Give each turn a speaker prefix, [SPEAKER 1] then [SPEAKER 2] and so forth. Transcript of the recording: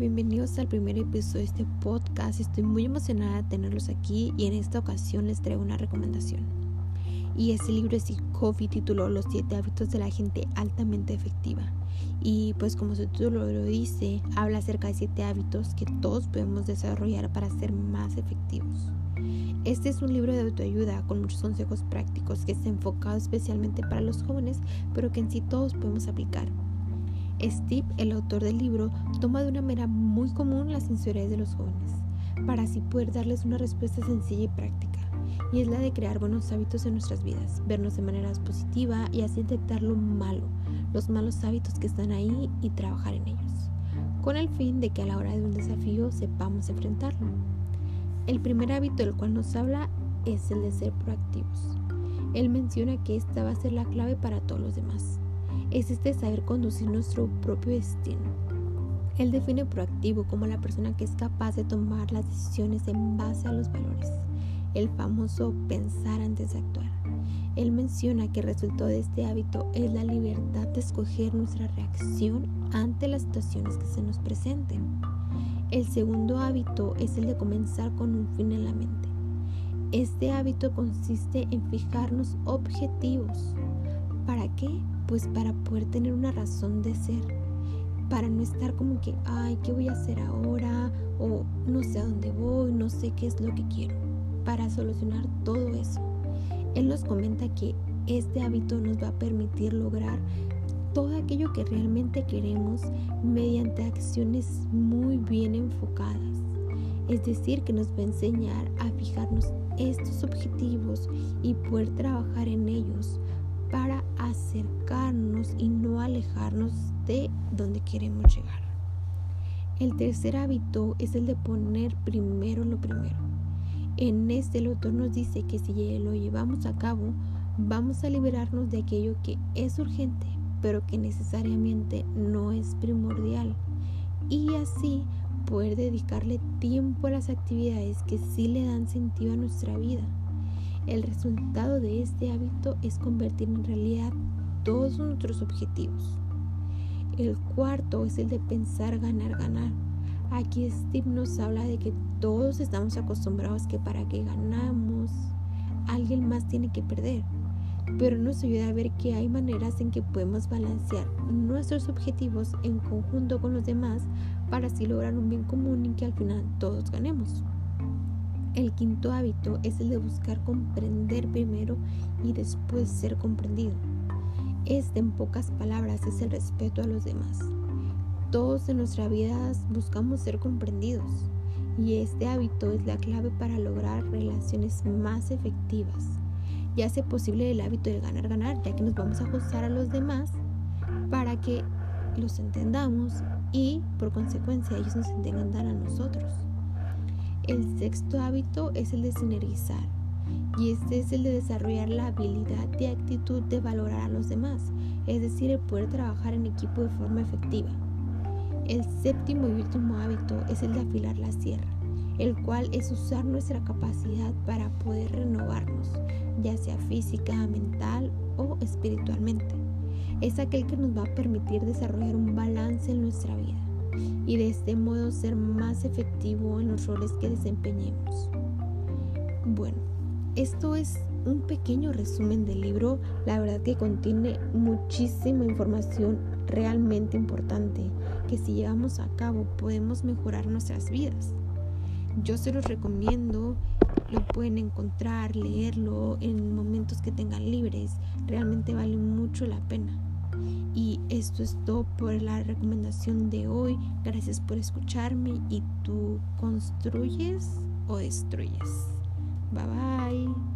[SPEAKER 1] bienvenidos al primer episodio de este podcast. Estoy muy emocionada de tenerlos aquí y en esta ocasión les traigo una recomendación. Y ese libro es Coffee tituló Los 7 hábitos de la gente altamente efectiva. Y pues como su título lo dice, habla acerca de 7 hábitos que todos podemos desarrollar para ser más efectivos. Este es un libro de autoayuda con muchos consejos prácticos que está enfocado especialmente para los jóvenes, pero que en sí todos podemos aplicar. Steve, el autor del libro, toma de una manera muy común las inseguridades de los jóvenes, para así poder darles una respuesta sencilla y práctica, y es la de crear buenos hábitos en nuestras vidas, vernos de manera positiva y así detectar lo malo, los malos hábitos que están ahí y trabajar en ellos, con el fin de que a la hora de un desafío sepamos enfrentarlo. El primer hábito del cual nos habla es el de ser proactivos. Él menciona que esta va a ser la clave para todos los demás es este saber conducir nuestro propio destino. Él define proactivo como la persona que es capaz de tomar las decisiones en base a los valores, el famoso pensar antes de actuar. Él menciona que el resultado de este hábito es la libertad de escoger nuestra reacción ante las situaciones que se nos presenten. El segundo hábito es el de comenzar con un fin en la mente. Este hábito consiste en fijarnos objetivos. ¿Para qué? pues para poder tener una razón de ser, para no estar como que, ay, ¿qué voy a hacer ahora? O no sé a dónde voy, no sé qué es lo que quiero, para solucionar todo eso. Él nos comenta que este hábito nos va a permitir lograr todo aquello que realmente queremos mediante acciones muy bien enfocadas. Es decir, que nos va a enseñar a fijarnos estos objetivos y poder trabajar en ellos para acercarnos y no alejarnos de donde queremos llegar. El tercer hábito es el de poner primero lo primero. En este el autor nos dice que si lo llevamos a cabo, vamos a liberarnos de aquello que es urgente, pero que necesariamente no es primordial. Y así poder dedicarle tiempo a las actividades que sí le dan sentido a nuestra vida el resultado de este hábito es convertir en realidad todos nuestros objetivos. El cuarto es el de pensar ganar, ganar. Aquí Steve nos habla de que todos estamos acostumbrados que para que ganamos, alguien más tiene que perder. Pero nos ayuda a ver que hay maneras en que podemos balancear nuestros objetivos en conjunto con los demás para así lograr un bien común y que al final todos ganemos. El quinto hábito es el de buscar comprender primero y después ser comprendido. Este, en pocas palabras, es el respeto a los demás. Todos en nuestra vida buscamos ser comprendidos y este hábito es la clave para lograr relaciones más efectivas. Y hace posible el hábito de ganar-ganar, ya que nos vamos a ajustar a los demás para que los entendamos y por consecuencia ellos nos entiendan a nosotros. El sexto hábito es el de sinergizar y este es el de desarrollar la habilidad de actitud de valorar a los demás, es decir, el poder trabajar en equipo de forma efectiva. El séptimo y último hábito es el de afilar la sierra, el cual es usar nuestra capacidad para poder renovarnos, ya sea física, mental o espiritualmente. Es aquel que nos va a permitir desarrollar un balance en nuestra vida y de este modo ser más efectivo en los roles que desempeñemos. Bueno, esto es un pequeño resumen del libro, la verdad que contiene muchísima información realmente importante que si llevamos a cabo podemos mejorar nuestras vidas. Yo se los recomiendo, lo pueden encontrar, leerlo en momentos que tengan libres, realmente vale mucho la pena. Y esto es todo por la recomendación de hoy. Gracias por escucharme y tú construyes o destruyes. Bye bye.